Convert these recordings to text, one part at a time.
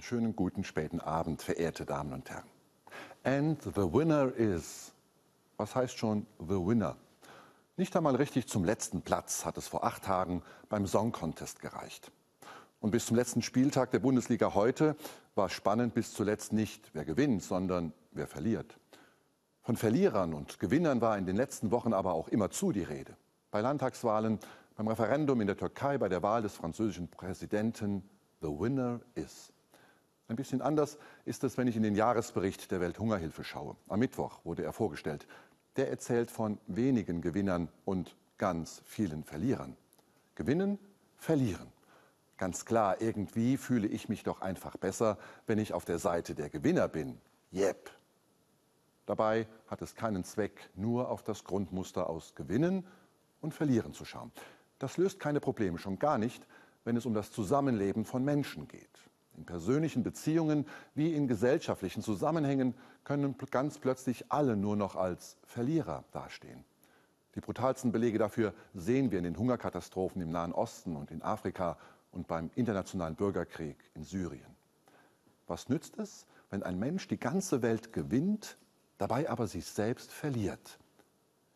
schönen guten späten Abend, verehrte Damen und Herren. And the winner is. Was heißt schon the winner? Nicht einmal richtig zum letzten Platz hat es vor acht Tagen beim Song Contest gereicht. Und bis zum letzten Spieltag der Bundesliga heute war spannend bis zuletzt nicht, wer gewinnt, sondern wer verliert. Von Verlierern und Gewinnern war in den letzten Wochen aber auch immerzu die Rede. Bei Landtagswahlen, beim Referendum in der Türkei, bei der Wahl des französischen Präsidenten, the winner is. Ein bisschen anders ist es, wenn ich in den Jahresbericht der Welthungerhilfe schaue. Am Mittwoch wurde er vorgestellt. Der erzählt von wenigen Gewinnern und ganz vielen Verlierern. Gewinnen, verlieren. Ganz klar, irgendwie fühle ich mich doch einfach besser, wenn ich auf der Seite der Gewinner bin. Yep. Dabei hat es keinen Zweck, nur auf das Grundmuster aus Gewinnen und Verlieren zu schauen. Das löst keine Probleme, schon gar nicht, wenn es um das Zusammenleben von Menschen geht. In persönlichen Beziehungen wie in gesellschaftlichen Zusammenhängen können ganz plötzlich alle nur noch als Verlierer dastehen. Die brutalsten Belege dafür sehen wir in den Hungerkatastrophen im Nahen Osten und in Afrika und beim internationalen Bürgerkrieg in Syrien. Was nützt es, wenn ein Mensch die ganze Welt gewinnt, dabei aber sich selbst verliert?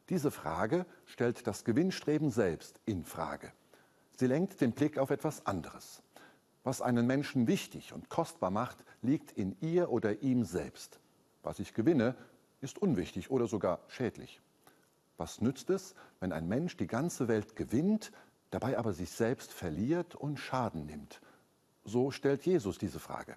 Diese Frage stellt das Gewinnstreben selbst in Frage. Sie lenkt den Blick auf etwas anderes. Was einen Menschen wichtig und kostbar macht, liegt in ihr oder ihm selbst. Was ich gewinne, ist unwichtig oder sogar schädlich. Was nützt es, wenn ein Mensch die ganze Welt gewinnt, dabei aber sich selbst verliert und Schaden nimmt? So stellt Jesus diese Frage.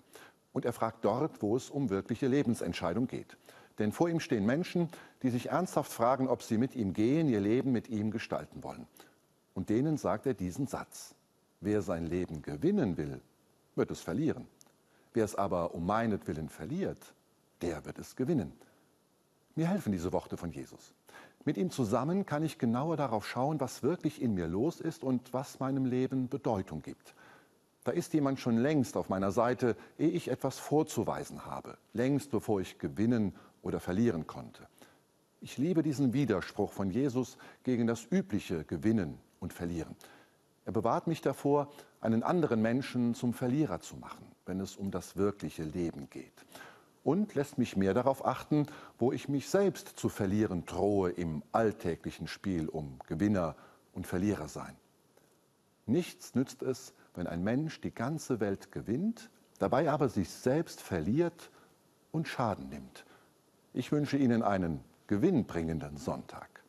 Und er fragt dort, wo es um wirkliche Lebensentscheidung geht. Denn vor ihm stehen Menschen, die sich ernsthaft fragen, ob sie mit ihm gehen, ihr Leben mit ihm gestalten wollen. Und denen sagt er diesen Satz. Wer sein Leben gewinnen will, wird es verlieren. Wer es aber um meinetwillen verliert, der wird es gewinnen. Mir helfen diese Worte von Jesus. Mit ihm zusammen kann ich genauer darauf schauen, was wirklich in mir los ist und was meinem Leben Bedeutung gibt. Da ist jemand schon längst auf meiner Seite, ehe ich etwas vorzuweisen habe, längst bevor ich gewinnen oder verlieren konnte. Ich liebe diesen Widerspruch von Jesus gegen das übliche Gewinnen und Verlieren. Er bewahrt mich davor, einen anderen Menschen zum Verlierer zu machen, wenn es um das wirkliche Leben geht. Und lässt mich mehr darauf achten, wo ich mich selbst zu verlieren drohe im alltäglichen Spiel um Gewinner und Verlierer sein. Nichts nützt es, wenn ein Mensch die ganze Welt gewinnt, dabei aber sich selbst verliert und Schaden nimmt. Ich wünsche Ihnen einen gewinnbringenden Sonntag.